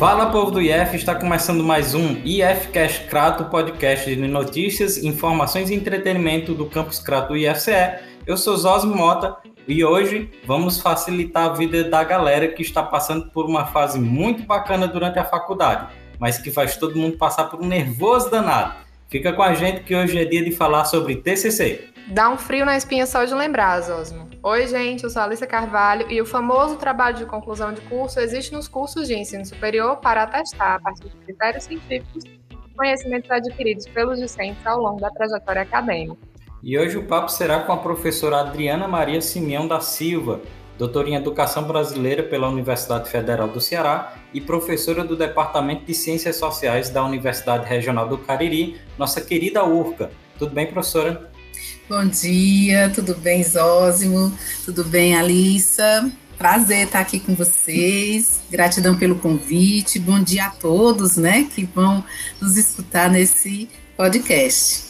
Fala povo do IF, está começando mais um IFcast Crato, podcast de notícias, informações e entretenimento do campus Crato IFCE. Eu sou Zosmo Mota e hoje vamos facilitar a vida da galera que está passando por uma fase muito bacana durante a faculdade, mas que faz todo mundo passar por um nervoso danado. Fica com a gente que hoje é dia de falar sobre TCC. Dá um frio na espinha só de lembrar, Zosmo. Oi, gente, eu sou a Alicia Carvalho e o famoso trabalho de conclusão de curso existe nos cursos de ensino superior para atestar, a partir de critérios científicos, conhecimentos adquiridos pelos discentes ao longo da trajetória acadêmica. E hoje o papo será com a professora Adriana Maria Simeão da Silva, doutora em Educação Brasileira pela Universidade Federal do Ceará e professora do Departamento de Ciências Sociais da Universidade Regional do Cariri, nossa querida URCA. Tudo bem, professora? Bom dia, tudo bem, Zósimo? Tudo bem, Alissa? Prazer estar aqui com vocês. Gratidão pelo convite. Bom dia a todos, né, que vão nos escutar nesse podcast.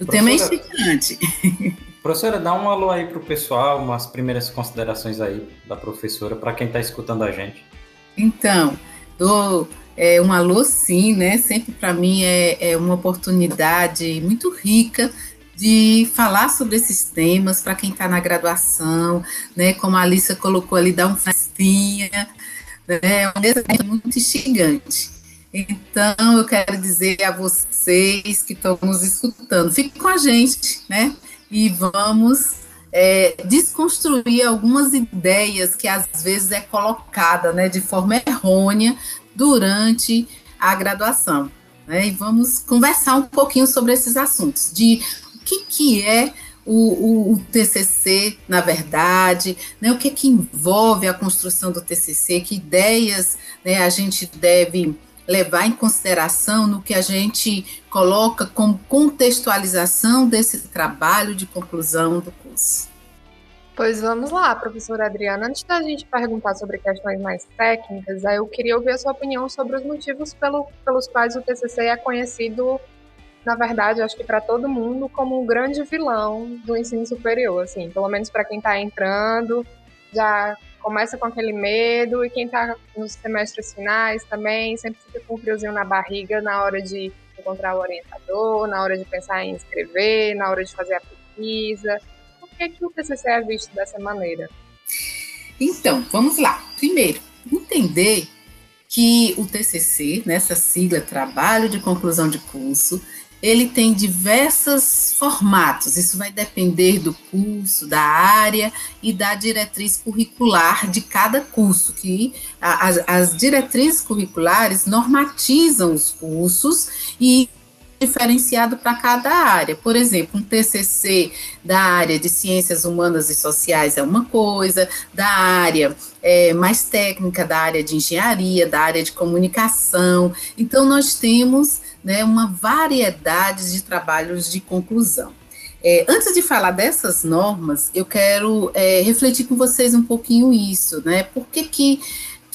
O tema é instigante. Professora, dá um alô aí para o pessoal, umas primeiras considerações aí da professora para quem está escutando a gente. Então, dou é, um alô sim, né? Sempre para mim é, é uma oportunidade muito rica de falar sobre esses temas para quem está na graduação, né? Como a Alissa colocou ali, dar um festinha, né? É um desenho muito instigante. Então, eu quero dizer a vocês que estão nos escutando, fiquem com a gente, né? E vamos é, desconstruir algumas ideias que às vezes é colocada, né, de forma errônea durante a graduação. Né? E vamos conversar um pouquinho sobre esses assuntos, de que, que é o, o, o, TCC, na verdade, né, o que, que envolve a construção do TCC, que ideias né, a gente deve levar em consideração no que a gente coloca como contextualização desse trabalho de conclusão do curso. Pois vamos lá, professora Adriana. Antes da gente perguntar sobre questões mais técnicas, eu queria ouvir a sua opinião sobre os motivos pelo, pelos quais o TCC é conhecido na verdade, acho que para todo mundo, como um grande vilão do ensino superior, assim, pelo menos para quem está entrando, já começa com aquele medo, e quem está nos semestres finais também sempre fica com um friozinho na barriga na hora de encontrar o orientador, na hora de pensar em escrever, na hora de fazer a pesquisa. Por que, que o TCC é visto dessa maneira? Então, vamos lá. Primeiro, entender que o TCC, nessa sigla Trabalho de Conclusão de Curso, ele tem diversos formatos, isso vai depender do curso, da área e da diretriz curricular de cada curso, que as, as diretrizes curriculares normatizam os cursos e diferenciado para cada área. Por exemplo, um TCC da área de ciências humanas e sociais é uma coisa, da área é, mais técnica, da área de engenharia, da área de comunicação. Então, nós temos né, uma variedade de trabalhos de conclusão. É, antes de falar dessas normas, eu quero é, refletir com vocês um pouquinho isso, né? Por que, que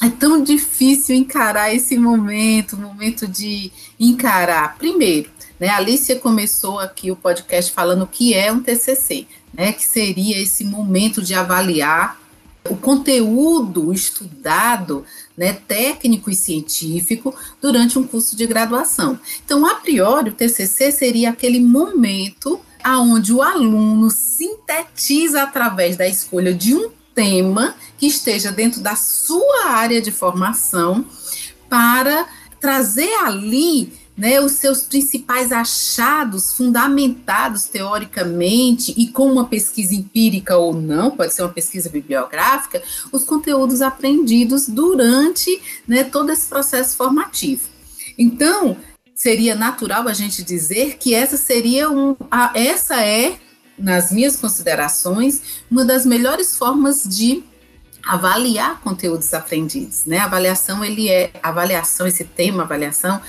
é tão difícil encarar esse momento, momento de encarar? Primeiro, né, a Alicia começou aqui o podcast falando o que é um TCC, né? Que seria esse momento de avaliar o conteúdo estudado, né, técnico e científico, durante um curso de graduação. Então, a priori, o TCC seria aquele momento aonde o aluno sintetiza através da escolha de um tema que esteja dentro da sua área de formação para trazer ali né, os seus principais achados fundamentados teoricamente e com uma pesquisa empírica ou não, pode ser uma pesquisa bibliográfica, os conteúdos aprendidos durante né, todo esse processo formativo. Então, seria natural a gente dizer que essa seria um, a, essa é, nas minhas considerações, uma das melhores formas de avaliar conteúdos aprendidos, né? Avaliação ele é avaliação esse tema avaliação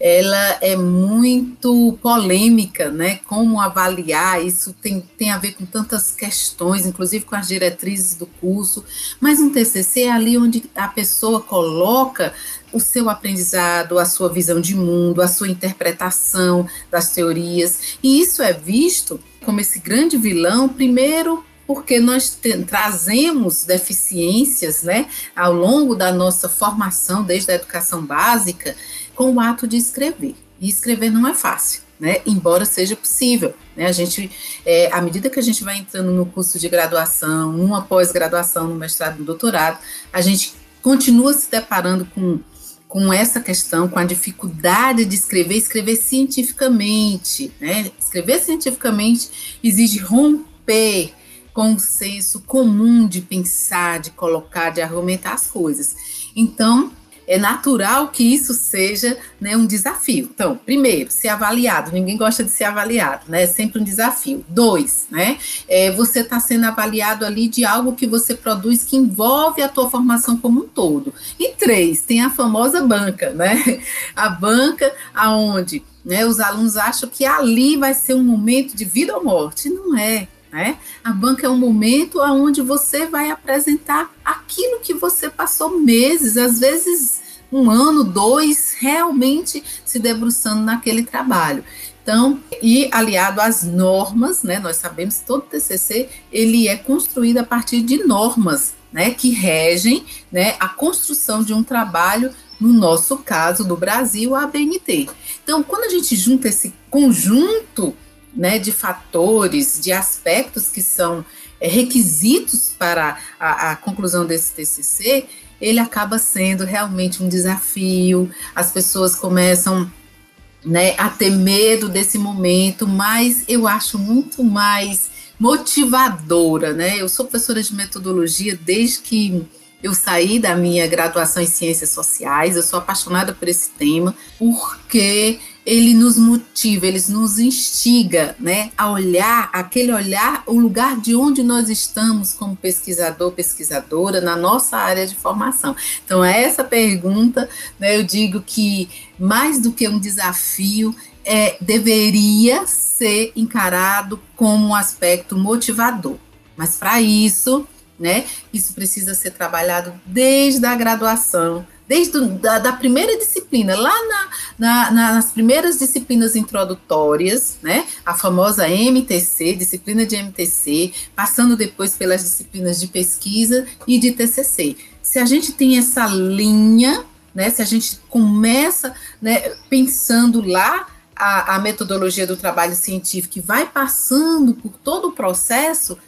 ela é muito polêmica, né? Como avaliar, isso tem, tem a ver com tantas questões, inclusive com as diretrizes do curso, mas um TCC é ali onde a pessoa coloca o seu aprendizado, a sua visão de mundo, a sua interpretação das teorias, e isso é visto como esse grande vilão, primeiro porque nós trazemos deficiências né, ao longo da nossa formação, desde a educação básica, com o ato de escrever. E escrever não é fácil. Né, embora seja possível. Né, a gente, é, à medida que a gente vai entrando no curso de graduação, numa pós-graduação, no mestrado, no doutorado, a gente continua se deparando com, com essa questão, com a dificuldade de escrever, escrever cientificamente. Né? Escrever cientificamente exige romper com o senso comum de pensar, de colocar, de argumentar as coisas. Então, é natural que isso seja né, um desafio. Então, primeiro, ser avaliado. Ninguém gosta de ser avaliado, né? É sempre um desafio. Dois, né? É, você está sendo avaliado ali de algo que você produz que envolve a tua formação como um todo. E três, tem a famosa banca, né? A banca aonde né, os alunos acham que ali vai ser um momento de vida ou morte. Não é. Né? A banca é um momento onde você vai apresentar aquilo que você passou meses, às vezes um ano, dois, realmente se debruçando naquele trabalho. Então, e aliado às normas, né? Nós sabemos que todo TCC ele é construído a partir de normas, né? Que regem, né? A construção de um trabalho no nosso caso do Brasil, a ABNT. Então, quando a gente junta esse conjunto né, de fatores, de aspectos que são é, requisitos para a, a, conclusão desse TCC, ele acaba sendo realmente um desafio, as pessoas começam né, a ter medo desse momento, mas eu acho muito mais motivadora, né? Eu sou professora de metodologia desde que eu saí da minha graduação em ciências sociais, eu sou apaixonada por esse tema, porque ele nos motiva, ele nos instiga, né, a olhar, aquele olhar, o lugar de onde nós estamos como pesquisador, pesquisadora na nossa área de formação. Então, é essa pergunta, né, eu digo que mais do que um desafio, é, deveria ser encarado como um aspecto motivador. Mas para isso, né, isso precisa ser trabalhado desde a graduação, desde da, da primeira disciplina, lá na, na, nas primeiras disciplinas introdutórias, né, a famosa MTC, disciplina de MTC, passando depois pelas disciplinas de pesquisa e de TCC. Se a gente tem essa linha, né, se a gente começa né, pensando lá a, a metodologia do trabalho científico e vai passando por todo o processo,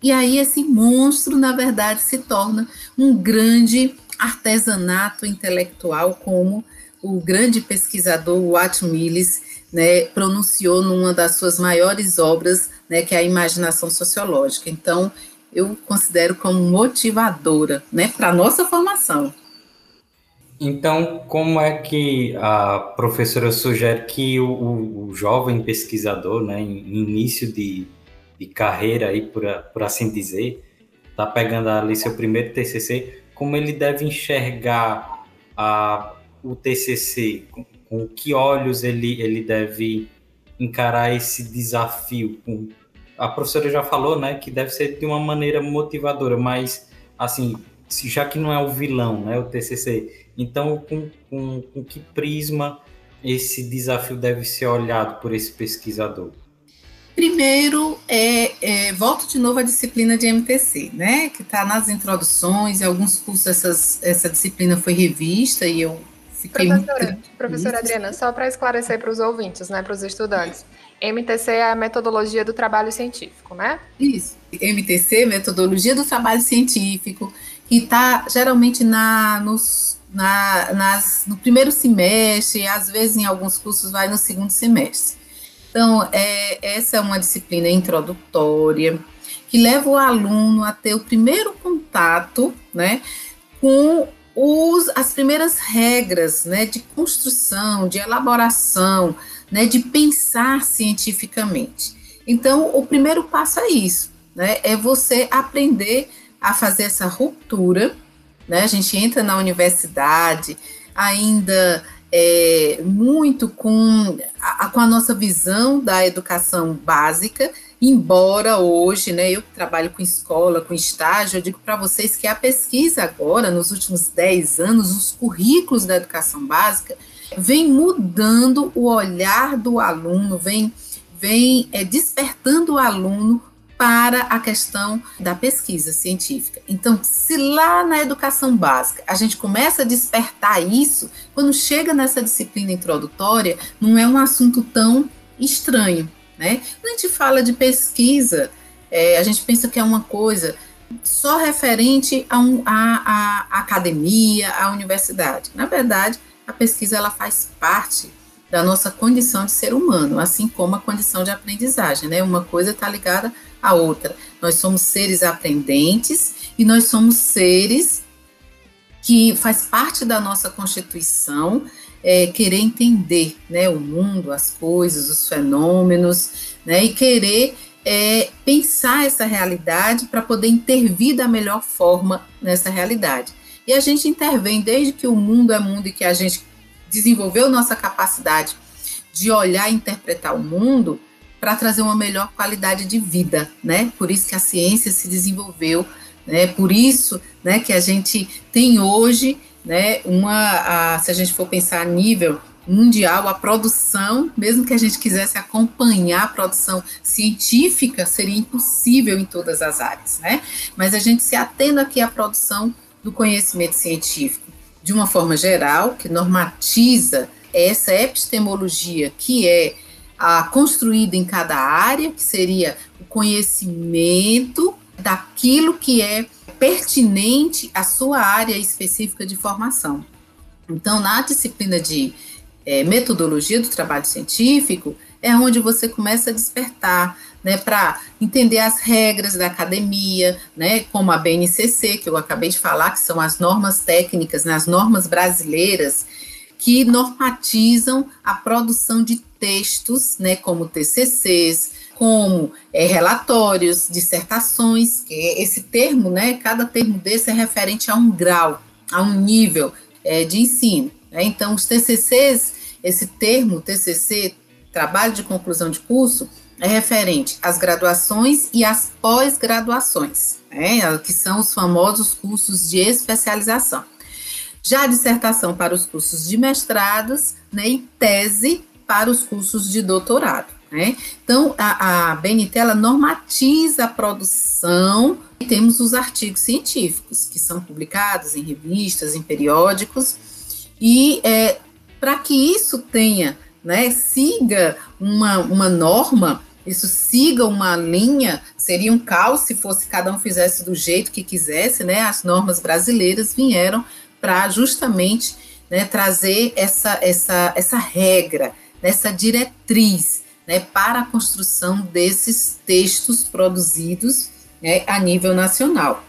e aí esse monstro, na verdade, se torna um grande artesanato intelectual, como o grande pesquisador Watt Mills né, pronunciou numa das suas maiores obras, né, que é a Imaginação Sociológica. Então, eu considero como motivadora né, para a nossa formação. Então, como é que a professora sugere que o, o jovem pesquisador, né, em início de, de carreira, aí, por, por assim dizer, está pegando ali seu primeiro TCC, como ele deve enxergar a, o TCC, com, com que olhos ele, ele deve encarar esse desafio. Com, a professora já falou, né, que deve ser de uma maneira motivadora, mas, assim, já que não é o vilão, né, o TCC, então com, com, com que prisma esse desafio deve ser olhado por esse pesquisador? Primeiro, é, é, volto de novo à disciplina de MTC, né, que está nas introduções, em alguns cursos essas, essa disciplina foi revista e eu fiquei Professora, muito... professora Adriana, só para esclarecer para os ouvintes, né, para os estudantes, MTC é a metodologia do trabalho científico, né? Isso, MTC, metodologia do trabalho científico, que está geralmente na, nos, na, nas, no primeiro semestre, às vezes em alguns cursos vai no segundo semestre. Então, é, essa é uma disciplina introdutória que leva o aluno a ter o primeiro contato né, com os, as primeiras regras né, de construção, de elaboração, né, de pensar cientificamente. Então, o primeiro passo é isso, né, é você aprender a fazer essa ruptura. Né, a gente entra na universidade ainda é, muito com com a nossa visão da educação básica, embora hoje, né, eu trabalho com escola, com estágio, eu digo para vocês que a pesquisa agora, nos últimos 10 anos, os currículos da educação básica, vem mudando o olhar do aluno, vem vem é, despertando o aluno para a questão da pesquisa científica. Então, se lá na educação básica a gente começa a despertar isso, quando chega nessa disciplina introdutória, não é um assunto tão estranho, né? Quando a gente fala de pesquisa, é, a gente pensa que é uma coisa só referente a, um, academia, à universidade. Na verdade, a pesquisa ela faz parte da nossa condição de ser humano, assim como a condição de aprendizagem, né? Uma coisa está ligada à outra. Nós somos seres aprendentes e nós somos seres que faz parte da nossa constituição é, querer entender, né, o mundo, as coisas, os fenômenos, né, e querer é, pensar essa realidade para poder intervir da melhor forma nessa realidade. E a gente intervém desde que o mundo é mundo e que a gente desenvolveu nossa capacidade de olhar e interpretar o mundo para trazer uma melhor qualidade de vida, né? Por isso que a ciência se desenvolveu, né? Por isso, né, que a gente tem hoje, né, uma, a, se a gente for pensar a nível mundial, a produção, mesmo que a gente quisesse acompanhar a produção científica, seria impossível em todas as áreas, né? Mas a gente se atendo aqui à produção do conhecimento científico de uma forma geral, que normatiza essa epistemologia que é a construída em cada área, que seria o conhecimento daquilo que é pertinente à sua área específica de formação. Então, na disciplina de é, metodologia do trabalho científico, é onde você começa a despertar, né, para entender as regras da academia, né, como a BNCC, que eu acabei de falar, que são as normas técnicas, né, as normas brasileiras, que normatizam a produção de textos, né, como TCCs, como é, relatórios, dissertações, esse termo, né, cada termo desse é referente a um grau, a um nível é, de ensino. Né? Então, os TCCs, esse termo TCC, trabalho de conclusão de curso, é referente às graduações e às pós-graduações, né? que são os famosos cursos de especialização. Já a dissertação para os cursos de mestrados né, e tese para os cursos de doutorado. Né? Então, a, a BNT ela normatiza a produção e temos os artigos científicos, que são publicados em revistas, em periódicos, e é, para que isso tenha, né, siga uma, uma norma, isso siga uma linha, seria um caos se fosse cada um fizesse do jeito que quisesse, né? As normas brasileiras vieram para justamente né, trazer essa, essa, essa regra, essa diretriz né, para a construção desses textos produzidos né, a nível nacional.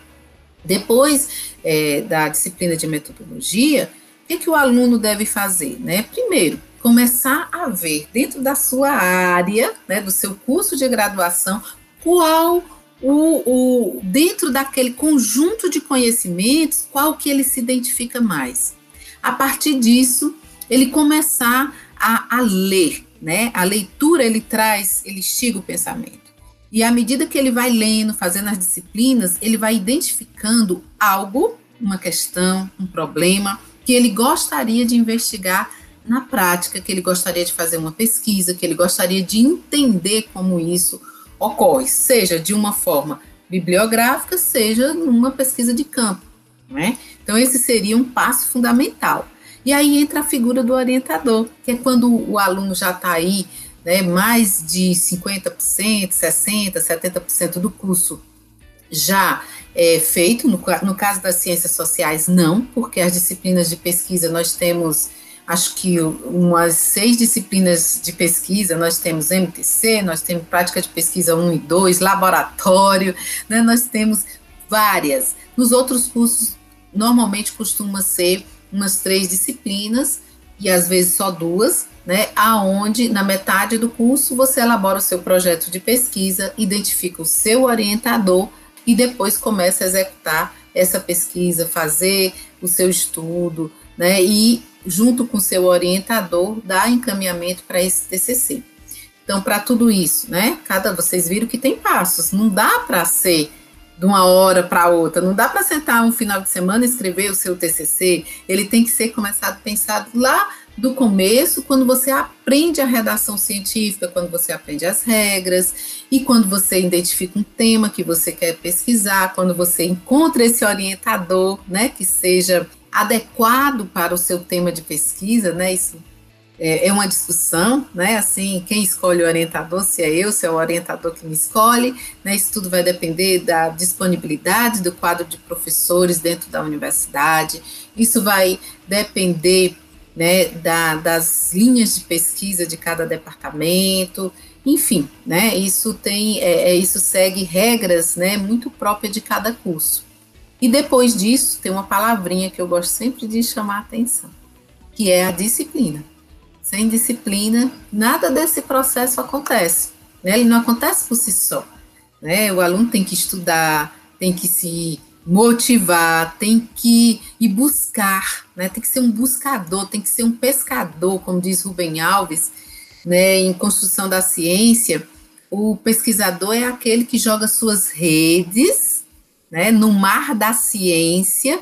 Depois é, da disciplina de metodologia, o que, que o aluno deve fazer? Né? Primeiro, começar a ver dentro da sua área, né, do seu curso de graduação, qual o, o, dentro daquele conjunto de conhecimentos, qual que ele se identifica mais. A partir disso, ele começar a, a ler, né? A leitura ele traz, ele estiga o pensamento. E à medida que ele vai lendo, fazendo as disciplinas, ele vai identificando algo, uma questão, um problema, que ele gostaria de investigar na prática, que ele gostaria de fazer uma pesquisa, que ele gostaria de entender como isso ocorre, seja de uma forma bibliográfica, seja numa pesquisa de campo. Né? Então, esse seria um passo fundamental. E aí entra a figura do orientador, que é quando o aluno já está aí, né, mais de 50%, 60%, 70% do curso já é, feito, no, no caso das ciências sociais, não, porque as disciplinas de pesquisa nós temos, acho que umas seis disciplinas de pesquisa, nós temos MTC, nós temos prática de pesquisa 1 e 2, laboratório, né, nós temos várias. Nos outros cursos, normalmente costuma ser umas três disciplinas, e às vezes só duas, né, aonde na metade do curso você elabora o seu projeto de pesquisa, identifica o seu orientador, e depois começa a executar essa pesquisa, fazer o seu estudo, né, e junto com o seu orientador dar encaminhamento para esse TCC. Então, para tudo isso, né, cada vocês viram que tem passos, não dá para ser de uma hora para outra, não dá para sentar um final de semana e escrever o seu TCC, ele tem que ser começado pensado lá do começo, quando você aprende a redação científica, quando você aprende as regras, e quando você identifica um tema que você quer pesquisar, quando você encontra esse orientador, né, que seja adequado para o seu tema de pesquisa, né, isso é, é uma discussão, né, assim, quem escolhe o orientador, se é eu, se é o orientador que me escolhe, né, isso tudo vai depender da disponibilidade do quadro de professores dentro da universidade, isso vai depender né, da, das linhas de pesquisa de cada departamento, enfim, né, isso tem, é, é, isso segue regras, né, muito próprias de cada curso. E depois disso, tem uma palavrinha que eu gosto sempre de chamar a atenção, que é a disciplina. Sem disciplina, nada desse processo acontece, né, ele não acontece por si só, né, o aluno tem que estudar, tem que se motivar, tem que ir buscar, né? Tem que ser um buscador, tem que ser um pescador, como diz Rubem Alves, né? Em construção da ciência, o pesquisador é aquele que joga suas redes, né? No mar da ciência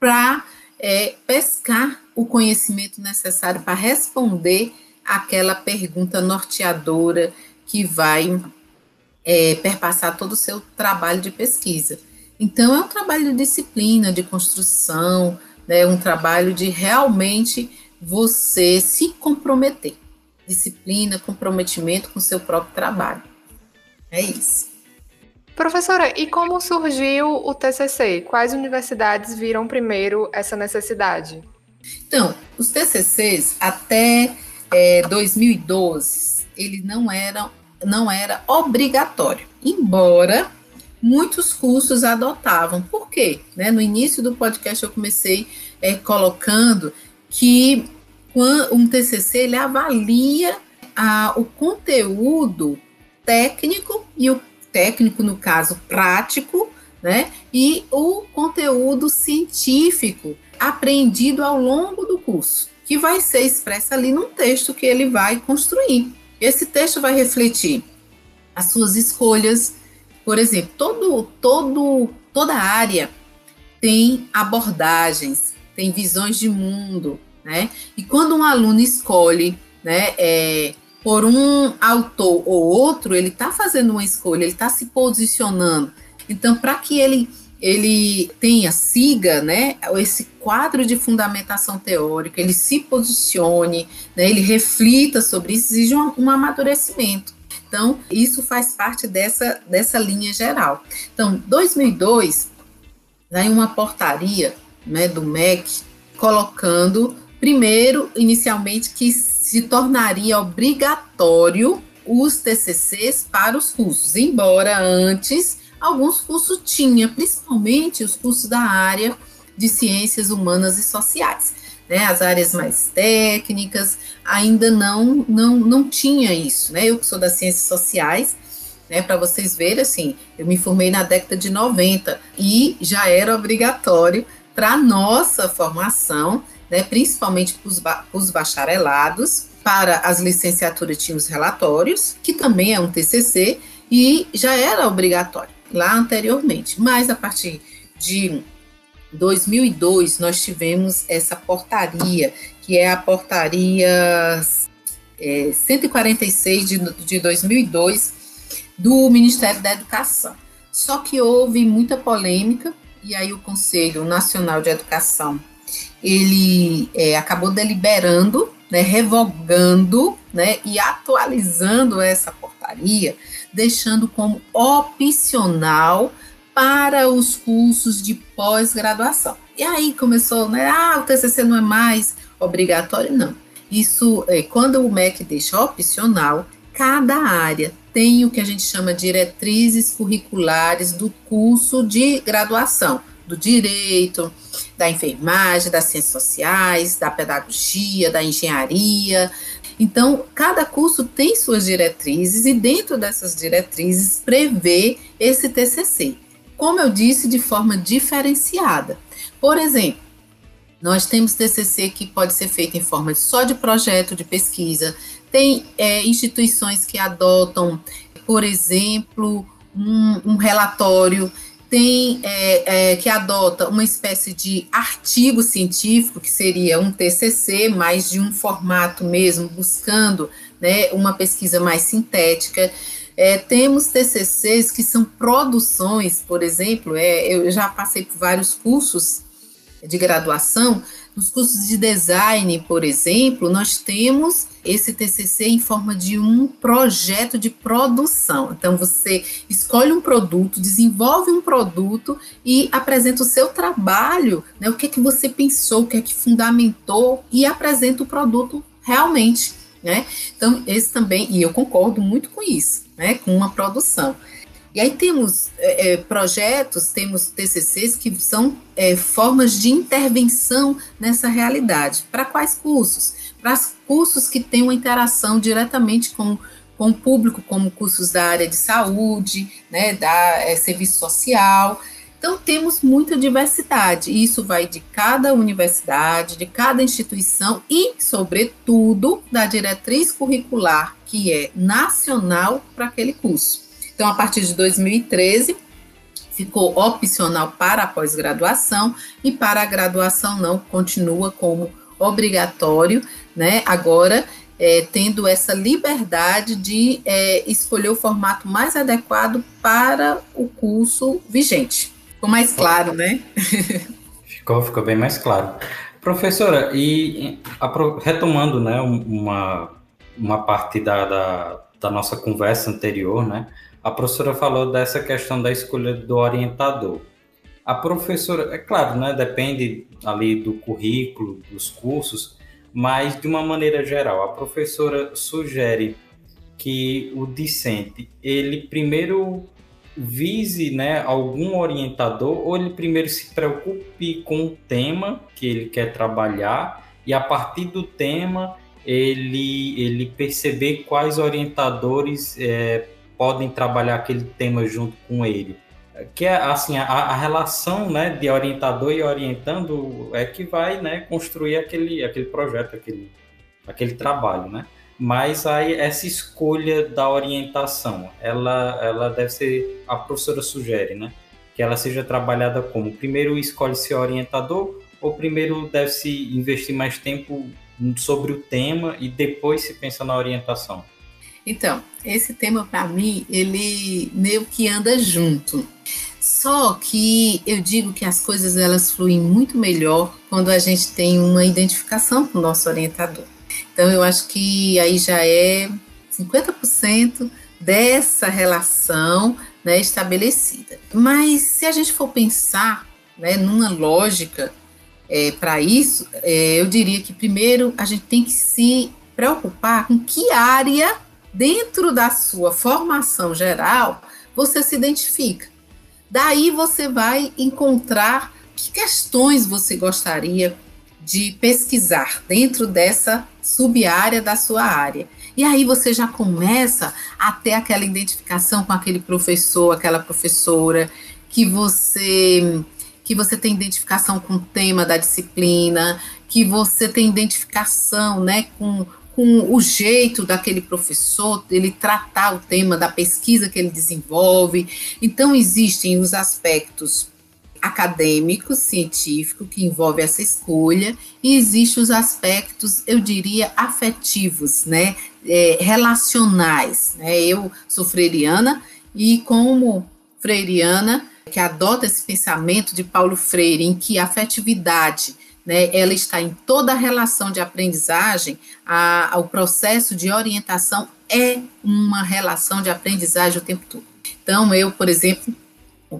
para é, pescar o conhecimento necessário para responder aquela pergunta norteadora que vai é, perpassar todo o seu trabalho de pesquisa. Então, é um trabalho de disciplina, de construção, né, um trabalho de realmente você se comprometer. Disciplina, comprometimento com o seu próprio trabalho. É isso. Professora, e como surgiu o TCC? Quais universidades viram primeiro essa necessidade? Então, os TCCs até é, 2012 ele não era não era obrigatório, embora muitos cursos adotavam. Por quê? Né, no início do podcast eu comecei é, colocando que um TCC ele avalia a, o conteúdo técnico e o técnico no caso prático, né? E o conteúdo científico aprendido ao longo do curso, que vai ser expresso ali num texto que ele vai construir. Esse texto vai refletir as suas escolhas, por exemplo, todo, todo, toda área tem abordagens, tem visões de mundo, né? E quando um aluno escolhe, né, é, por um autor ou outro, ele está fazendo uma escolha, ele está se posicionando. Então, para que ele ele tenha, siga, né, esse quadro de fundamentação teórica, ele se posicione, né, ele reflita sobre isso, exige um, um amadurecimento. Então, isso faz parte dessa, dessa linha geral. Então, 2002, em uma portaria né, do MEC, colocando, primeiro, inicialmente, que se tornaria obrigatório os TCCs para os cursos, embora antes alguns cursos tinham, principalmente os cursos da área de ciências humanas e sociais né, as áreas mais técnicas, ainda não, não, não tinha isso, né, eu que sou das ciências sociais, né, para vocês verem, assim, eu me formei na década de 90 e já era obrigatório para nossa formação, né, principalmente para os bacharelados, para as licenciaturas tinha os relatórios, que também é um TCC, e já era obrigatório lá anteriormente, mas a partir de 2002 nós tivemos essa portaria, que é a portaria é, 146 de, de 2002 do Ministério da Educação. Só que houve muita polêmica e aí o Conselho Nacional de Educação ele é, acabou deliberando, né, revogando, né, e atualizando essa portaria, deixando como opcional para os cursos de pós-graduação. E aí começou, né? Ah, o TCC não é mais obrigatório, não. Isso, é, quando o MEC deixa opcional, cada área tem o que a gente chama de diretrizes curriculares do curso de graduação, do direito, da enfermagem, das ciências sociais, da pedagogia, da engenharia. Então, cada curso tem suas diretrizes e dentro dessas diretrizes prevê esse TCC como eu disse, de forma diferenciada. Por exemplo, nós temos TCC que pode ser feito em forma só de projeto de pesquisa, tem é, instituições que adotam, por exemplo, um, um relatório, tem é, é, que adota uma espécie de artigo científico, que seria um TCC, mas de um formato mesmo, buscando né, uma pesquisa mais sintética. É, temos TCCs que são produções, por exemplo, é, eu já passei por vários cursos de graduação, nos cursos de design, por exemplo, nós temos esse TCC em forma de um projeto de produção. Então, você escolhe um produto, desenvolve um produto e apresenta o seu trabalho, né, o que é que você pensou, o que é que fundamentou e apresenta o produto realmente. Né? Então, esse também, e eu concordo muito com isso, né, com uma produção. E aí temos é, é projetos, temos TCCs que são é, formas de intervenção nessa realidade. Para quais cursos? Para cursos que têm uma interação diretamente com, com o público, como cursos da área de saúde, né, da é, serviço social. Então, temos muita diversidade, e isso vai de cada universidade, de cada instituição e, sobretudo, da diretriz curricular, que é nacional para aquele curso. Então, a partir de 2013, ficou opcional para a pós-graduação e para a graduação não continua como obrigatório, né? Agora é, tendo essa liberdade de é, escolher o formato mais adequado para o curso vigente. Ficou mais claro, né? ficou, ficou bem mais claro. Professora, e retomando né, uma, uma parte da, da, da nossa conversa anterior, né? A professora falou dessa questão da escolha do orientador. A professora, é claro, né, depende ali do currículo, dos cursos, mas de uma maneira geral, a professora sugere que o discente, ele primeiro vise né, algum orientador ou ele primeiro se preocupe com o tema que ele quer trabalhar e a partir do tema ele, ele perceber quais orientadores é, podem trabalhar aquele tema junto com ele. Que é assim, a, a, relação né, de orientador e orientando é que vai né, construir aquele, aquele projeto, aquele, aquele trabalho, né? Mas aí essa escolha da orientação, ela, ela deve ser, a professora sugere, né? Que ela seja trabalhada como, primeiro escolhe ser orientador ou primeiro deve-se investir mais tempo sobre o tema e depois se pensa na orientação? Então, esse tema para mim, ele meio que anda junto. Só que eu digo que as coisas elas fluem muito melhor quando a gente tem uma identificação com o nosso orientador. Então, eu acho que aí já é 50% dessa relação né, estabelecida. Mas se a gente for pensar né, numa lógica é, para isso, é, eu diria que primeiro a gente tem que se preocupar com que área dentro da sua formação geral, você se identifica. Daí você vai encontrar que questões você gostaria de pesquisar dentro dessa sub-área da sua área. E aí você já começa a ter aquela identificação com aquele professor, aquela professora, que você que você tem identificação com o tema da disciplina, que você tem identificação, né, com com o jeito daquele professor, ele tratar o tema da pesquisa que ele desenvolve. Então, existem os aspectos acadêmicos, científicos, que envolve essa escolha, e existem os aspectos, eu diria, afetivos, né, é, relacionais. Né? Eu sou freiriana e, como freiriana, que adota esse pensamento de Paulo Freire, em que a afetividade né, ela está em toda a relação de aprendizagem, a, o processo de orientação é uma relação de aprendizagem o tempo todo. Então, eu, por exemplo,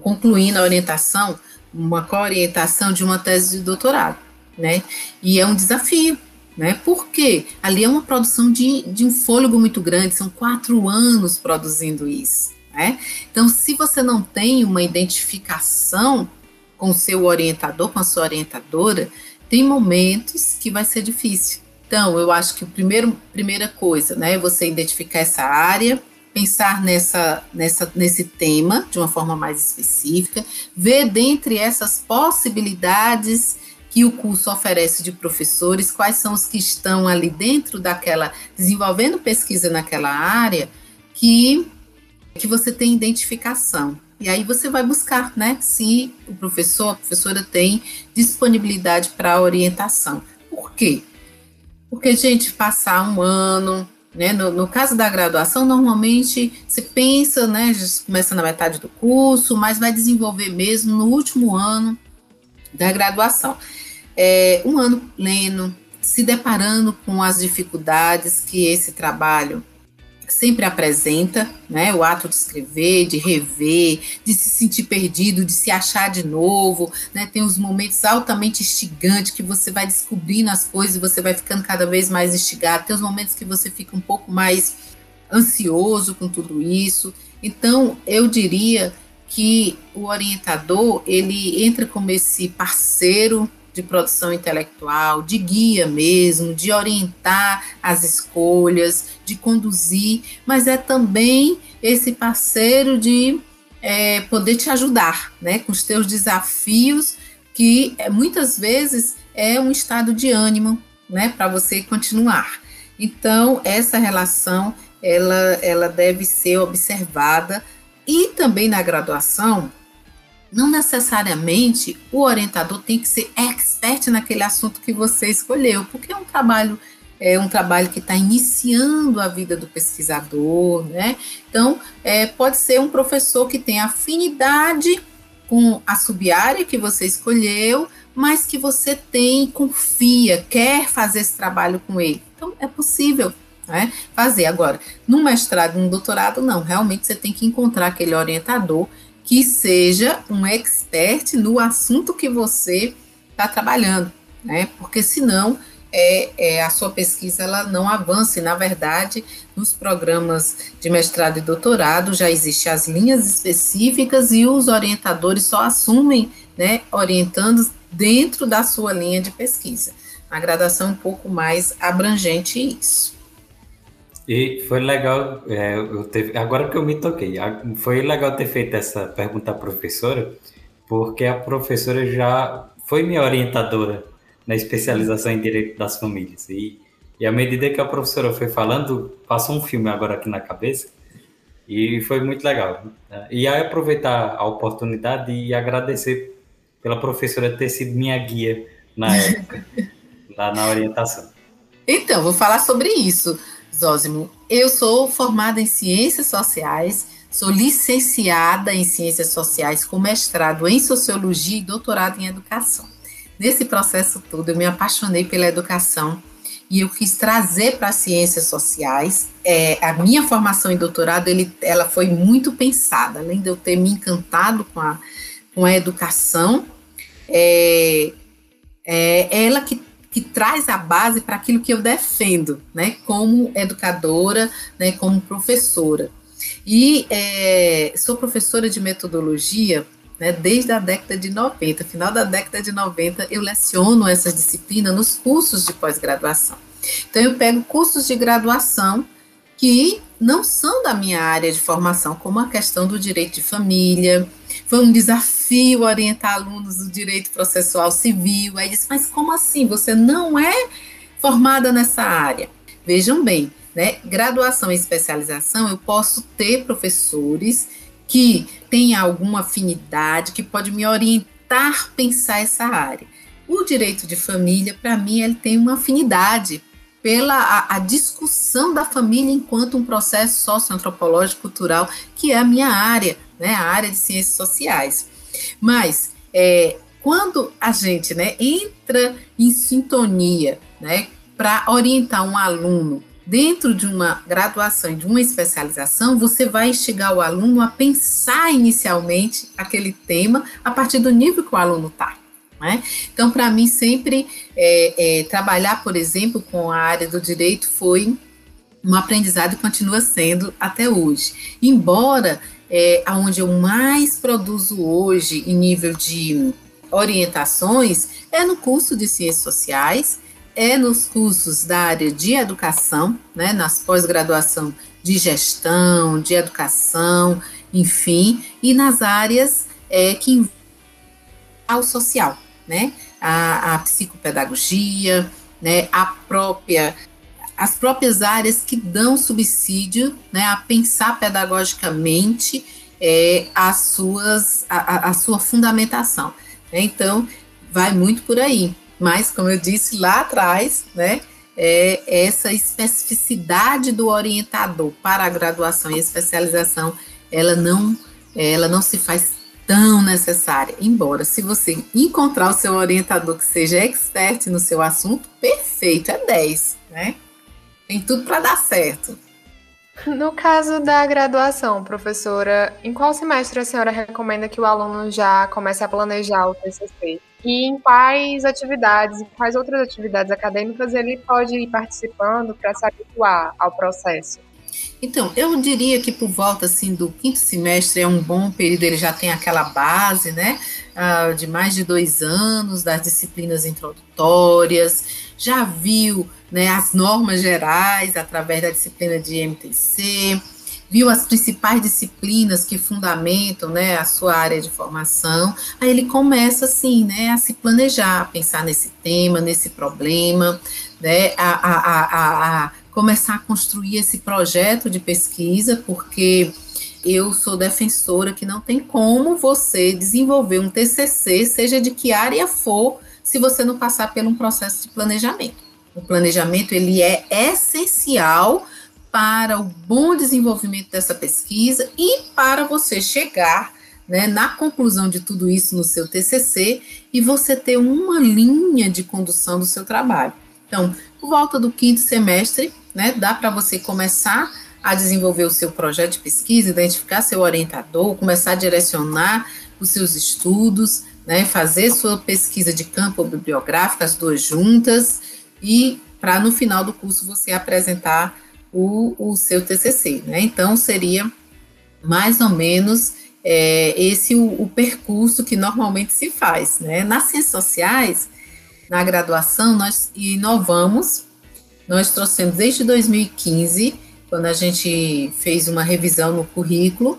concluindo a orientação, uma co-orientação de uma tese de doutorado, né, e é um desafio, né, porque ali é uma produção de, de um fôlego muito grande, são quatro anos produzindo isso, né, então se você não tem uma identificação com o seu orientador, com a sua orientadora, tem momentos que vai ser difícil. Então, eu acho que a primeira coisa, né, é você identificar essa área, pensar nessa, nessa, nesse tema de uma forma mais específica, ver dentre essas possibilidades que o curso oferece de professores, quais são os que estão ali dentro daquela, desenvolvendo pesquisa naquela área, que, que você tem identificação. E aí você vai buscar, né, se o professor, a professora tem disponibilidade para orientação. Por quê? Porque, gente, passar um ano, né, no, no, caso da graduação, normalmente você pensa, né, começa na metade do curso, mas vai desenvolver mesmo no último ano da graduação. É, um ano pleno, se deparando com as dificuldades que esse trabalho sempre apresenta, né? O ato de escrever, de rever, de se sentir perdido, de se achar de novo, né? Tem os momentos altamente instigantes que você vai descobrindo as coisas e você vai ficando cada vez mais instigado. Tem os momentos que você fica um pouco mais ansioso com tudo isso. Então, eu diria que o orientador, ele entra como esse parceiro de produção intelectual, de guia mesmo, de orientar as escolhas, de conduzir, mas é também esse parceiro de é, poder te ajudar, né, com os teus desafios, que é, muitas vezes é um estado de ânimo, né, para você continuar. Então, essa relação, ela, ela deve ser observada e também na graduação, não necessariamente o orientador tem que ser expert naquele assunto que você escolheu, porque é um trabalho é um trabalho que está iniciando a vida do pesquisador, né? Então, é, pode ser um professor que tem afinidade com a subárea que você escolheu, mas que você tem, confia, quer fazer esse trabalho com ele. Então, é possível né, fazer. Agora, no mestrado, no doutorado, não. Realmente você tem que encontrar aquele orientador que seja um expert no assunto que você está trabalhando, né? Porque senão é, é, a sua pesquisa ela não avança. E, na verdade, nos programas de mestrado e doutorado já existem as linhas específicas e os orientadores só assumem, né, orientando dentro da sua linha de pesquisa. A graduação é um pouco mais abrangente isso. E foi legal, é, eu teve, agora que eu me toquei, foi legal ter feito essa pergunta à professora, porque a professora já foi minha orientadora na especialização em Direito das Famílias. E, e à medida que a professora foi falando, passou um filme agora aqui na cabeça, e foi muito legal. Né? E aí aproveitar a oportunidade e agradecer pela professora ter sido minha guia na época, lá na orientação. Então, vou falar sobre isso. Zósimo, eu sou formada em Ciências Sociais, sou licenciada em Ciências Sociais com mestrado em Sociologia e doutorado em Educação. Nesse processo todo, eu me apaixonei pela educação e eu quis trazer para as ciências sociais. É, a minha formação em doutorado, ele, ela foi muito pensada, além de eu ter me encantado com a, com a educação, é, é ela que que traz a base para aquilo que eu defendo, né, como educadora, né, como professora. E é, sou professora de metodologia né, desde a década de 90, final da década de 90, eu leciono essa disciplina nos cursos de pós-graduação. Então, eu pego cursos de graduação que não são da minha área de formação, como a questão do direito de família. Foi um desafio orientar alunos do direito processual civil. Aí disse, mas como assim? Você não é formada nessa área? Vejam bem, né? Graduação e especialização, eu posso ter professores que têm alguma afinidade, que pode me orientar pensar essa área. O direito de família, para mim, ele tem uma afinidade pela a, a, discussão da família enquanto um processo socioantropológico cultural, que é a minha área, né, a área de ciências sociais. Mas é, quando a gente né, entra em sintonia né, para orientar um aluno dentro de uma graduação, de uma especialização, você vai instigar o aluno a pensar inicialmente aquele tema a partir do nível que o aluno está. Né? Então, para mim, sempre é, é, trabalhar, por exemplo, com a área do direito foi um aprendizado e continua sendo até hoje. Embora é, aonde eu mais produzo hoje em nível de orientações é no curso de ciências sociais, é nos cursos da área de educação, né, nas pós-graduação de gestão, de educação, enfim, e nas áreas é, que ao social, né? A, a psicopedagogia, né? A própria as próprias áreas que dão subsídio né, a pensar pedagogicamente é, as suas, a, a sua fundamentação. Né? Então, vai muito por aí. Mas, como eu disse lá atrás, né, é essa especificidade do orientador para a graduação e especialização, ela não, ela não se faz tão necessária. Embora, se você encontrar o seu orientador que seja expert no seu assunto, perfeito, é 10, né? Tem tudo para dar certo. No caso da graduação, professora, em qual semestre a senhora recomenda que o aluno já comece a planejar o TCC? E em quais atividades, em quais outras atividades acadêmicas ele pode ir participando para se habituar ao processo? Então, eu diria que por volta assim do quinto semestre é um bom período, ele já tem aquela base, né, uh, de mais de dois anos das disciplinas introdutórias, já viu, né, as normas gerais através da disciplina de MTC, viu as principais disciplinas que fundamentam, né, a sua área de formação, aí ele começa assim, né, a se planejar, a pensar nesse tema, nesse problema, né, a, a, a, a começar a construir esse projeto de pesquisa, porque eu sou defensora que não tem como você desenvolver um TCC, seja de que área for, se você não passar por um processo de planejamento. O planejamento ele é essencial para o bom desenvolvimento dessa pesquisa e para você chegar né, na conclusão de tudo isso no seu TCC e você ter uma linha de condução do seu trabalho. Então, por volta do quinto semestre, né? Dá para você começar a desenvolver o seu projeto de pesquisa, identificar seu orientador, começar a direcionar os seus estudos, né? Fazer sua pesquisa de campo bibliográfica, as duas juntas, e para no final do curso você apresentar o, o seu TCC, né? Então seria mais ou menos é, esse o, o, percurso que normalmente se faz, né? Nas ciências sociais, na graduação, nós inovamos nós trouxemos desde 2015, quando a gente fez uma revisão no currículo,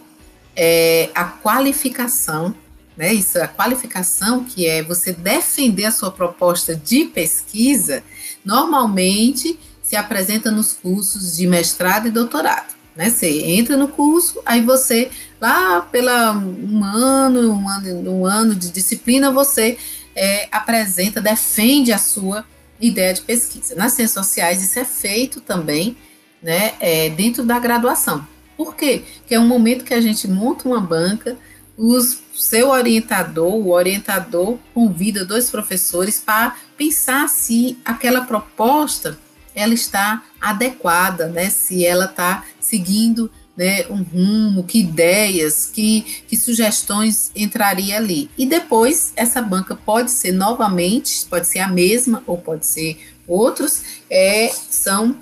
é, a qualificação, né? Isso, a qualificação que é você defender a sua proposta de pesquisa, normalmente se apresenta nos cursos de mestrado e doutorado. Né? Você entra no curso, aí você, lá pela um ano, um ano, um ano de disciplina, você é, apresenta, defende a sua ideia de pesquisa. Nas ciências sociais, isso é feito também né, é, dentro da graduação. Por quê? Porque é um momento que a gente monta uma banca, o seu orientador, o orientador convida dois professores para pensar se aquela proposta ela está adequada, né? Se ela está seguindo né, um rumo, que ideias, que, que sugestões entraria ali. E depois essa banca pode ser novamente, pode ser a mesma ou pode ser outros, é, são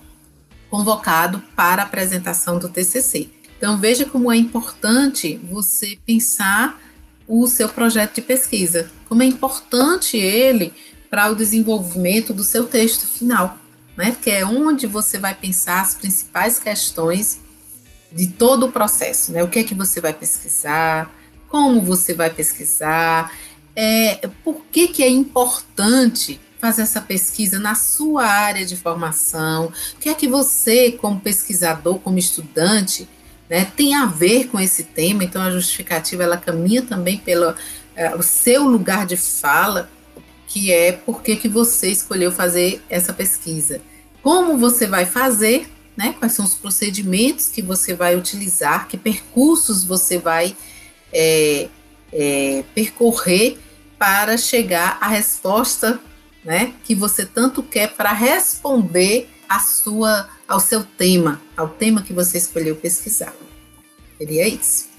convocados para a apresentação do TCC. Então veja como é importante você pensar o seu projeto de pesquisa, como é importante ele para o desenvolvimento do seu texto final, né? Que é onde você vai pensar as principais questões de todo o processo, né? O que é que você vai pesquisar, como você vai pesquisar, é, por que, que é importante fazer essa pesquisa na sua área de formação, o que é que você, como pesquisador, como estudante, né, tem a ver com esse tema, então a justificativa ela caminha também pelo é, o seu lugar de fala, que é por que, que você escolheu fazer essa pesquisa. Como você vai fazer né? Quais são os procedimentos que você vai utilizar, que percursos você vai é, é, percorrer para chegar à resposta, né? Que você tanto quer para responder sua, ao seu tema, ao tema que você escolheu pesquisar. Seria isso.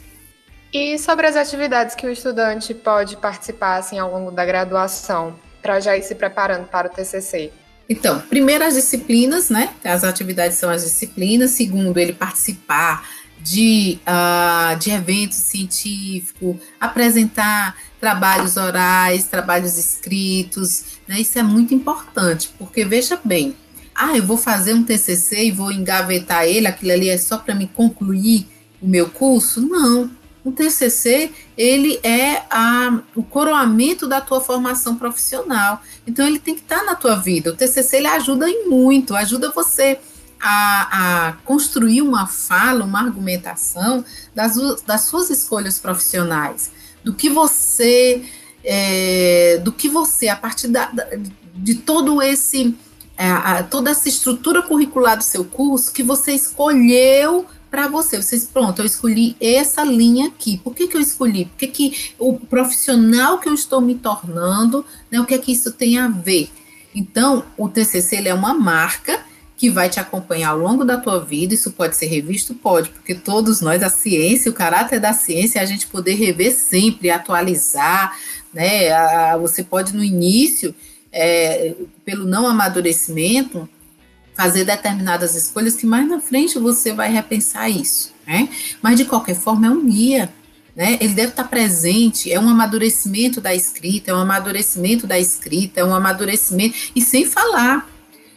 E sobre as atividades que o estudante pode participar assim, ao longo da graduação, para já ir se preparando para o TCC? Então, primeiro as disciplinas, né? As atividades são as disciplinas. Segundo, ele participar de, uh, de eventos científicos, apresentar trabalhos orais, trabalhos escritos, né? Isso é muito importante, porque veja bem, ah, eu vou fazer um TCC e vou engavetar ele, aquilo ali é só para me concluir o meu curso? Não. O TCC, ele é a, o coroamento da tua formação profissional. Então, ele tem que estar tá na tua vida. O TCC, ele ajuda em muito, ajuda você a, a construir uma fala, uma argumentação das, das suas escolhas profissionais, do que você, é, do que você, a partir da, de todo esse, é, a, toda essa estrutura curricular do seu curso, que você escolheu para você. Vocês, pronto, eu escolhi essa linha aqui. Por que, que eu escolhi? Porque que o profissional que eu estou me tornando, né, o que é que isso tem a ver? Então, o TCC ele é uma marca que vai te acompanhar ao longo da tua vida. Isso pode ser revisto? Pode, porque todos nós, a ciência, o caráter da ciência é a gente poder rever sempre, atualizar, né? A, você pode, no início, é, pelo não amadurecimento, fazer determinadas escolhas que mais na frente você vai repensar isso, né? Mas, de qualquer forma, é um guia. Né? Ele deve estar presente, é um amadurecimento da escrita, é um amadurecimento da escrita, é um amadurecimento, e sem falar,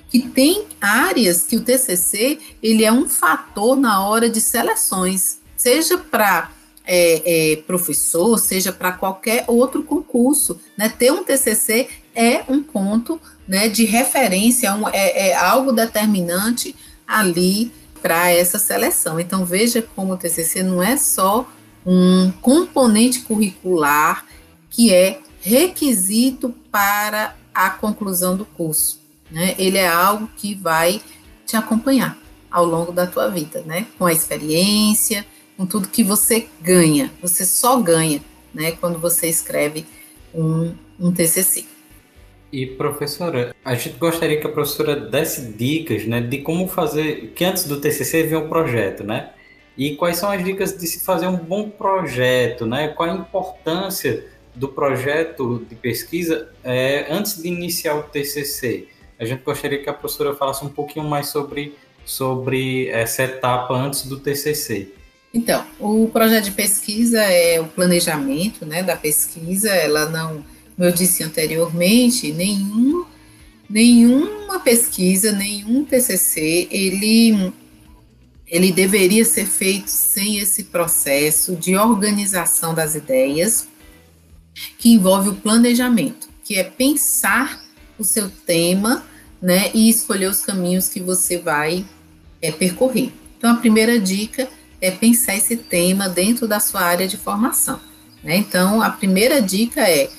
que tem áreas que o TCC ele é um fator na hora de seleções, seja para é, é, professor, seja para qualquer outro concurso, né? Ter um TCC é um ponto, né, de referência, é, um, é, é algo determinante ali para essa seleção. Então veja como o TCC não é só um componente curricular que é requisito para a conclusão do curso né? Ele é algo que vai te acompanhar ao longo da tua vida, né? Com a experiência, com tudo que você ganha. Você só ganha, né? Quando você escreve um, um TCC. E professora, a gente gostaria que a professora desse dicas, né, de como fazer, que antes do TCC vem um projeto, né? E quais são as dicas de se fazer um bom projeto, né? Qual a importância do projeto de pesquisa é, antes de iniciar o TCC? a gente gostaria que a professora falasse um pouquinho mais sobre, sobre essa etapa antes do TCC. Então, o projeto de pesquisa é o planejamento né, da pesquisa, ela não, como eu disse anteriormente, nenhum, nenhuma pesquisa, nenhum TCC, ele, ele deveria ser feito sem esse processo de organização das ideias, que envolve o planejamento, que é pensar o seu tema né, e escolher os caminhos que você vai é, percorrer. Então, a primeira dica é pensar esse tema dentro da sua área de formação. Né? Então, a primeira dica é: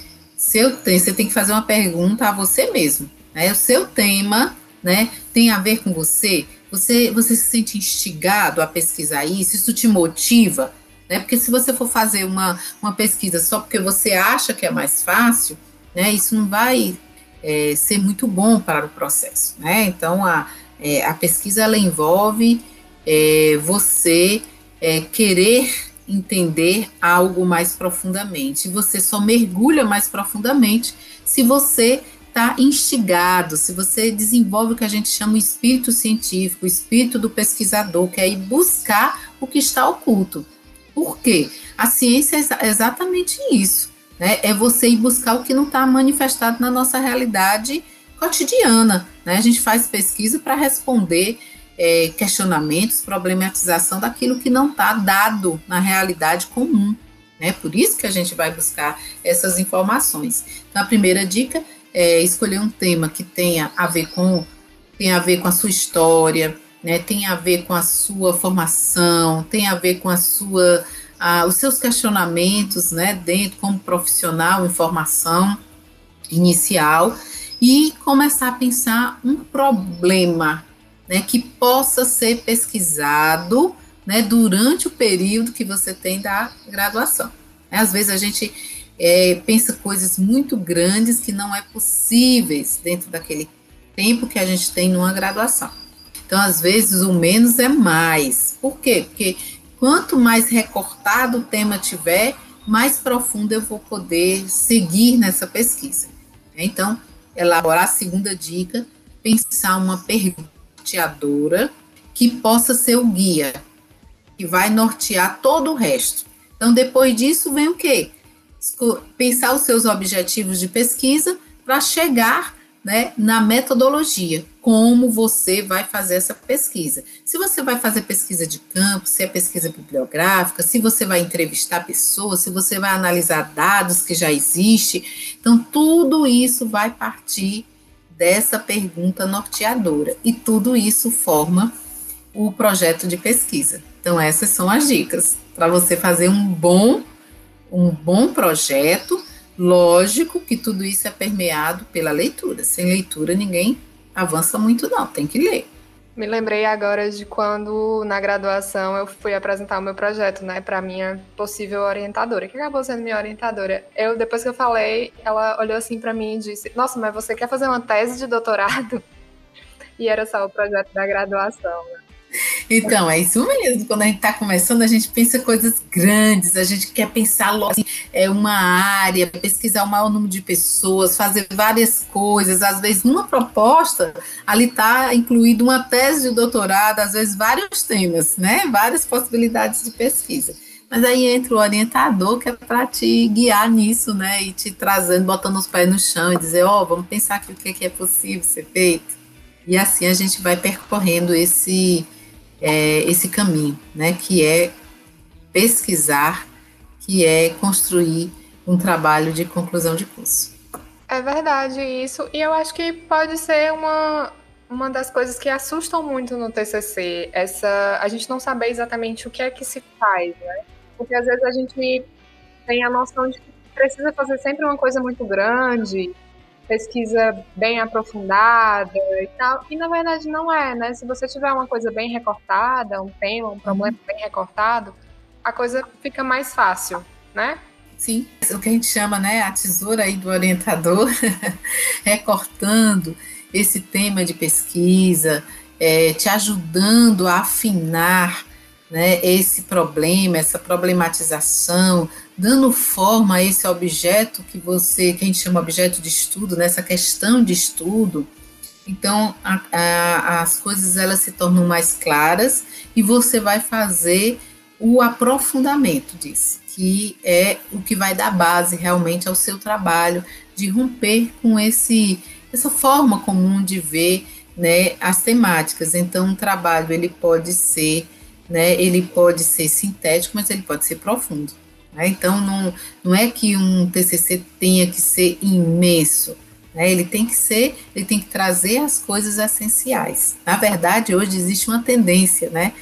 seu, você tem que fazer uma pergunta a você mesmo. Né? O seu tema né, tem a ver com você? Você, você se sente instigado a pesquisar isso? Isso te motiva? Né? Porque se você for fazer uma, uma pesquisa só porque você acha que é mais fácil, né, isso não vai é, ser muito bom para o processo, né? Então, a, é, a pesquisa, ela envolve é, você é, querer entender algo mais profundamente. Você só mergulha mais profundamente se você está instigado, se você desenvolve o que a gente chama o espírito científico, o espírito do pesquisador, que é ir buscar o que está oculto. Por quê? A ciência é exatamente isso né? É você ir buscar o que não está manifestado na nossa realidade cotidiana. Né? A gente faz pesquisa para responder é, questionamentos, problematização daquilo que não está dado na realidade comum. Né? Por isso que a gente vai buscar essas informações. Então, a primeira dica é escolher um tema que tenha a ver com, tem a ver com a sua história, né? tem a ver com a sua formação, tem a ver com a sua ah, os seus questionamentos, né, dentro como profissional em formação inicial e começar a pensar um problema, né, que possa ser pesquisado, né, durante o período que você tem da graduação. Às vezes a gente é, pensa coisas muito grandes que não é possíveis dentro daquele tempo que a gente tem numa graduação. Então, às vezes, o menos é mais. Por quê? Porque Quanto mais recortado o tema tiver, mais profundo eu vou poder seguir nessa pesquisa. Então, elaborar a segunda dica, pensar uma pergunteadora que possa ser o guia, que vai nortear todo o resto. Então, depois disso, vem o quê? Pensar os seus objetivos de pesquisa para chegar né, na metodologia, como você vai fazer essa pesquisa. Se você vai fazer pesquisa de campo, se é pesquisa bibliográfica, se você vai entrevistar pessoas, se você vai analisar dados que já existem. Então, tudo isso vai partir dessa pergunta norteadora. E tudo isso forma o projeto de pesquisa. Então, essas são as dicas para você fazer um bom, um bom projeto. Lógico que tudo isso é permeado pela leitura. Sem leitura, ninguém avança muito, não, tem que ler. Me lembrei agora de quando, na graduação, eu fui apresentar o meu projeto, né, para minha possível orientadora, que acabou sendo minha orientadora. Eu, depois que eu falei, ela olhou assim para mim e disse: Nossa, mas você quer fazer uma tese de doutorado? E era só o projeto da graduação, né? Então, é isso mesmo. Quando a gente está começando, a gente pensa coisas grandes, a gente quer pensar logo assim, é uma área, pesquisar o maior número de pessoas, fazer várias coisas. Às vezes, numa proposta, ali está incluído uma tese de doutorado, às vezes vários temas, né? Várias possibilidades de pesquisa. Mas aí entra o orientador que é para te guiar nisso, né? E te trazendo, botando os pés no chão e dizer, ó, oh, vamos pensar aqui o que é possível ser feito. E assim a gente vai percorrendo esse é, esse caminho, né, que é pesquisar, que é construir um trabalho de conclusão de curso. É verdade isso, e eu acho que pode ser uma, uma das coisas que assustam muito no TCC, essa a gente não saber exatamente o que é que se faz, né? Porque às vezes a gente tem a noção de que precisa fazer sempre uma coisa muito grande, pesquisa bem aprofundada e tal. E na verdade não é, né? Se você tiver uma coisa bem recortada, um tema, um problema bem recortado, a coisa fica mais fácil, né? Sim, o que a gente chama, né, a tesoura aí do orientador, recortando esse tema de pesquisa, é, te ajudando a afinar né, esse problema, essa problematização, dando forma a esse objeto que você, que a gente chama objeto de estudo, nessa né, questão de estudo. Então, a, a, as coisas elas se tornam mais claras e você vai fazer o aprofundamento disso, que é o que vai dar base realmente ao seu trabalho de romper com esse essa forma comum de ver né, as temáticas. Então, um trabalho ele pode ser né, ele pode ser sintético, mas ele pode ser profundo. Né? Então, não, não é que um TCC tenha que ser imenso, né? ele tem que ser, ele tem que trazer as coisas essenciais. Na verdade, hoje existe uma tendência, né,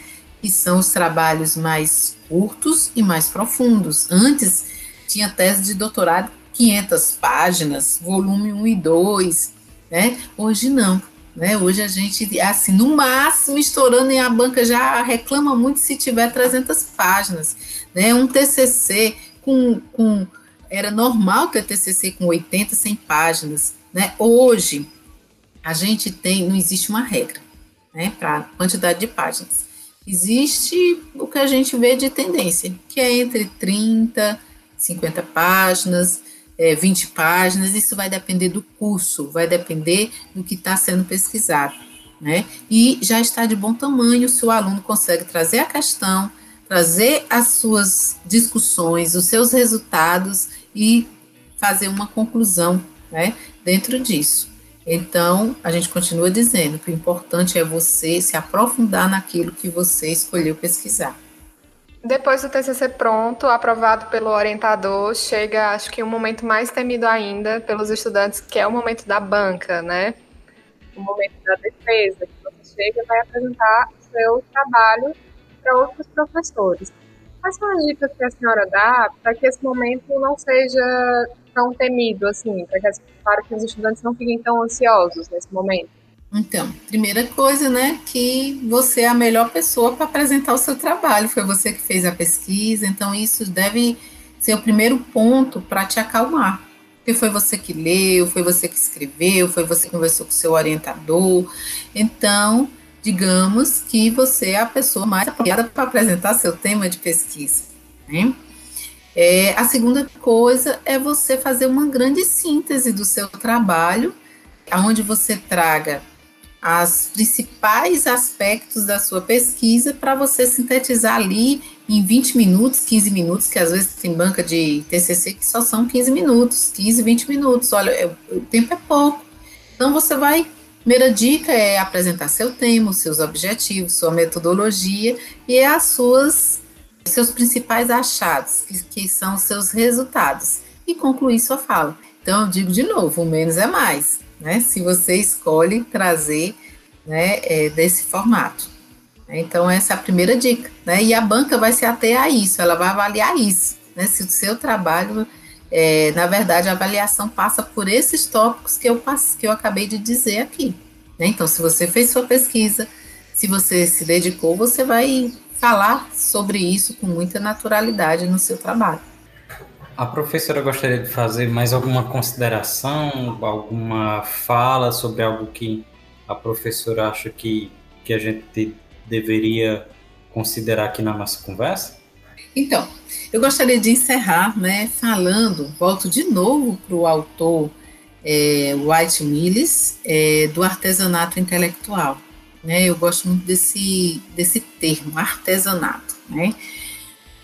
que são os trabalhos mais curtos e mais profundos. Antes, tinha tese de doutorado 500 páginas, volume 1 e 2, né? Hoje não. Né? Hoje a gente, assim, no máximo, estourando em a banca já reclama muito se tiver 300 páginas. Né? Um TCC com, com. Era normal ter TCC com 80, 100 páginas. Né? Hoje, a gente tem. Não existe uma regra né, para quantidade de páginas. Existe o que a gente vê de tendência, que é entre 30, 50 páginas é, 20 páginas, isso vai depender do curso, vai depender do que está sendo pesquisado. Né? E já está de bom tamanho se o aluno consegue trazer a questão, trazer as suas discussões, os seus resultados e fazer uma conclusão né, dentro disso. Então, a gente continua dizendo que o importante é você se aprofundar naquilo que você escolheu pesquisar. Depois do TCC pronto, aprovado pelo orientador, chega, acho que um momento mais temido ainda pelos estudantes, que é o momento da banca, né? O momento da defesa, que você chega e vai apresentar o seu trabalho para outros professores. Quais são as dicas que a senhora dá para que esse momento não seja tão temido, assim, para que, para que os estudantes não fiquem tão ansiosos nesse momento? Então, primeira coisa, né, que você é a melhor pessoa para apresentar o seu trabalho, foi você que fez a pesquisa, então isso deve ser o primeiro ponto para te acalmar. Porque foi você que leu, foi você que escreveu, foi você que conversou com o seu orientador. Então, digamos que você é a pessoa mais apropriada para apresentar seu tema de pesquisa. Né? É, a segunda coisa é você fazer uma grande síntese do seu trabalho, onde você traga as principais aspectos da sua pesquisa para você sintetizar ali em 20 minutos, 15 minutos, que às vezes tem banca de TCC que só são 15 minutos, 15, 20 minutos, olha, é, o tempo é pouco. Então você vai, primeira dica é apresentar seu tema, seus objetivos, sua metodologia e as suas seus principais achados, que, que são seus resultados, e concluir sua fala. Então, eu digo de novo, o menos é mais né? Se você escolhe trazer né, é, desse formato. Então, essa é a primeira dica. Né? E a banca vai se ater a isso, ela vai avaliar isso. Né? Se o seu trabalho, é, na verdade, a avaliação passa por esses tópicos que eu, que eu acabei de dizer aqui. Né? Então, se você fez sua pesquisa, se você se dedicou, você vai falar sobre isso com muita naturalidade no seu trabalho. A professora gostaria de fazer mais alguma consideração, alguma fala sobre algo que a professora acha que, que a gente deveria considerar aqui na nossa conversa? Então, eu gostaria de encerrar, né, falando, volto de novo para o autor é, White Mills, é, do artesanato intelectual. Né, eu gosto muito desse, desse termo, artesanato. Né?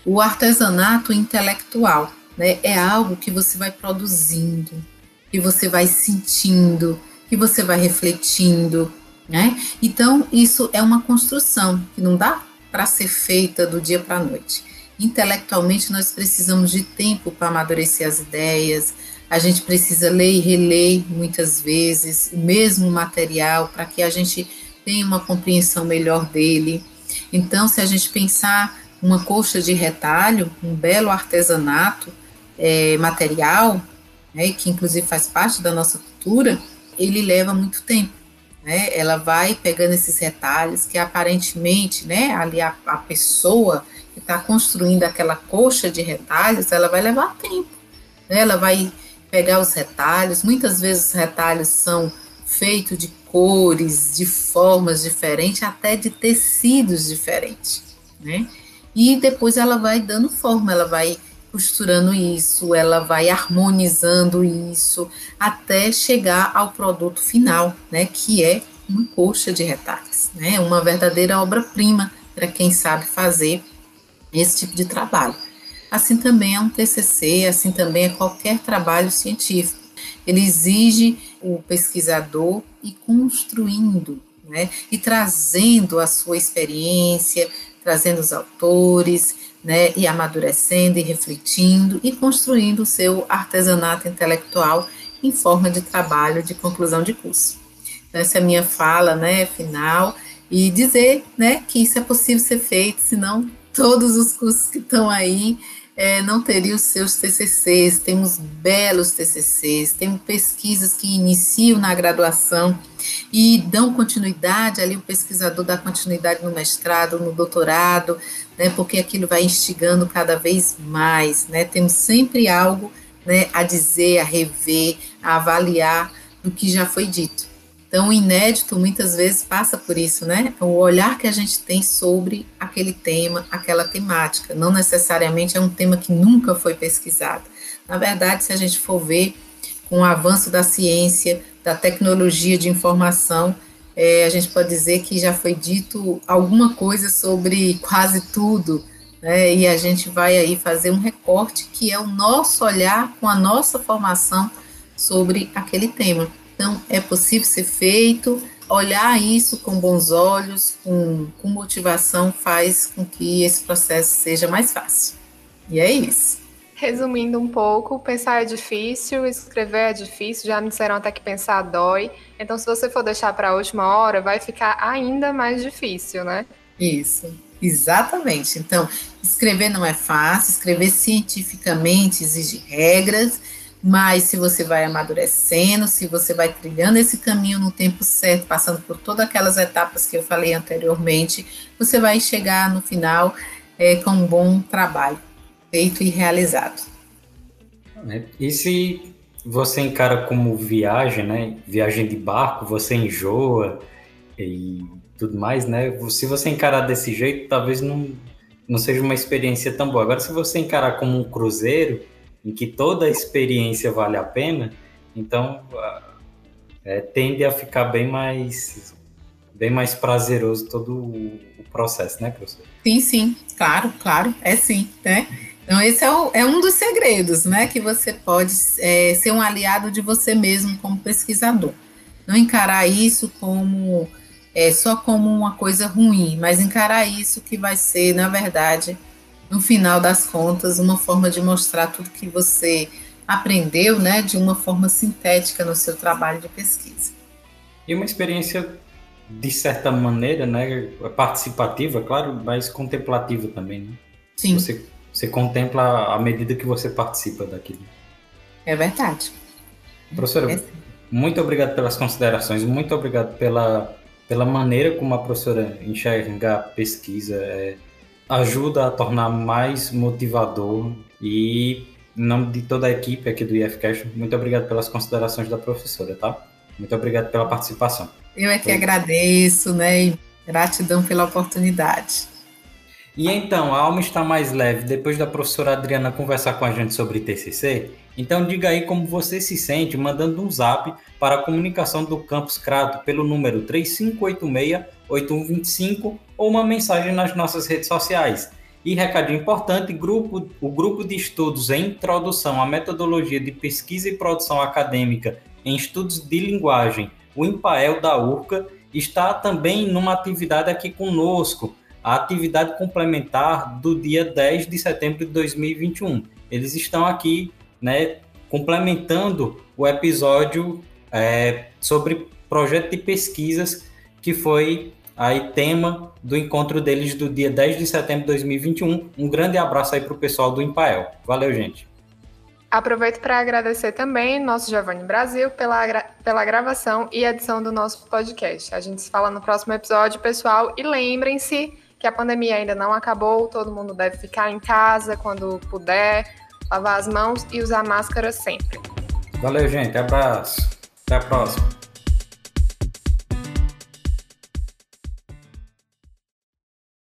O artesanato intelectual né? É algo que você vai produzindo, que você vai sentindo, que você vai refletindo, né? Então, isso é uma construção que não dá para ser feita do dia para a noite. Intelectualmente, nós precisamos de tempo para amadurecer as ideias, a gente precisa ler e reler muitas vezes o mesmo material para que a gente tenha uma compreensão melhor dele. Então, se a gente pensar uma coxa de retalho, um belo artesanato, é, material, né, que inclusive faz parte da nossa cultura, ele leva muito tempo. Né? Ela vai pegando esses retalhos que aparentemente, né, ali a, a pessoa que está construindo aquela coxa de retalhos, ela vai levar tempo. Né? Ela vai pegar os retalhos, muitas vezes os retalhos são feitos de cores, de formas diferentes, até de tecidos diferentes, né? E depois ela vai dando forma, ela vai costurando isso, ela vai harmonizando isso até chegar ao produto final, né, que é uma coxa de retalhos, né, uma verdadeira obra-prima para quem sabe fazer esse tipo de trabalho. Assim também é um TCC, assim também é qualquer trabalho científico. Ele exige o pesquisador ir construindo, né, e trazendo a sua experiência, trazendo os autores, né, e amadurecendo e refletindo e construindo o seu artesanato intelectual em forma de trabalho de conclusão de curso. Então, essa é a minha fala, né, final, e dizer, né, que isso é possível ser feito, senão todos os cursos que estão aí é, não teriam os seus TCCs, temos belos TCCs, temos pesquisas que iniciam na graduação e dão continuidade, ali. O pesquisador dá continuidade no mestrado, no doutorado, né, porque aquilo vai instigando cada vez mais, né, temos sempre algo né, a dizer, a rever, a avaliar do que já foi dito. Então, o inédito muitas vezes passa por isso, né? O olhar que a gente tem sobre aquele tema, aquela temática. Não necessariamente é um tema que nunca foi pesquisado. Na verdade, se a gente for ver com o avanço da ciência, da tecnologia de informação, é, a gente pode dizer que já foi dito alguma coisa sobre quase tudo, né? E a gente vai aí fazer um recorte que é o nosso olhar com a nossa formação sobre aquele tema. Então, é possível ser feito, olhar isso com bons olhos, com, com motivação, faz com que esse processo seja mais fácil. E é isso. Resumindo um pouco, pensar é difícil, escrever é difícil, já me disseram até que pensar dói. Então, se você for deixar para a última hora, vai ficar ainda mais difícil, né? Isso, exatamente. Então, escrever não é fácil, escrever cientificamente exige regras, mas se você vai amadurecendo, se você vai trilhando esse caminho no tempo certo, passando por todas aquelas etapas que eu falei anteriormente, você vai chegar no final é, com um bom trabalho feito e realizado. É, e se você encara como viagem, né? Viagem de barco, você enjoa e tudo mais, né? Se você encarar desse jeito, talvez não, não seja uma experiência tão boa. Agora, se você encarar como um cruzeiro, em que toda experiência vale a pena, então é, tende a ficar bem mais bem mais prazeroso todo o, processo, né, professor? Sim, sim, claro, claro, é sim, né? Então esse é, o, é um dos segredos, né, que você pode é, ser um aliado de você mesmo como pesquisador. Não encarar isso como é, só como uma coisa ruim, mas encarar isso que vai ser, na verdade, no final das contas, uma forma de mostrar tudo que você aprendeu, né, de uma forma sintética no seu trabalho de pesquisa. E uma experiência de certa maneira, né, participativa, claro, mas contemplativa também, né? Sim. Você, você contempla à medida que você participa daquilo. É verdade. Professora, é muito obrigado pelas considerações, muito obrigado pela, pela maneira como a professora enxerga a pesquisa, é, ajuda a tornar mais motivador e, em nome de toda a equipe aqui do IFCast, muito obrigado pelas considerações da professora, tá? Muito obrigado pela participação. Eu é que agradeço, né? E gratidão pela oportunidade. E então, a alma está mais leve depois da professora Adriana conversar com a gente sobre TCC? Então diga aí como você se sente mandando um zap para a comunicação do Campus Crato pelo número 3586-8125 ou uma mensagem nas nossas redes sociais. E recadinho importante, grupo, o grupo de estudos em introdução à metodologia de pesquisa e produção acadêmica em estudos de linguagem, o IMPAEL da URCA, está também numa atividade aqui conosco, a atividade complementar do dia 10 de setembro de 2021. Eles estão aqui, né, complementando o episódio é, sobre projeto de pesquisas que foi aí tema do encontro deles do dia 10 de setembro de 2021. Um grande abraço aí para o pessoal do Impael. Valeu, gente. Aproveito para agradecer também nosso Giovanni Brasil pela, pela gravação e edição do nosso podcast. A gente se fala no próximo episódio, pessoal. E lembrem-se que a pandemia ainda não acabou, todo mundo deve ficar em casa quando puder, lavar as mãos e usar máscara sempre. Valeu, gente. Abraço. Até a próxima.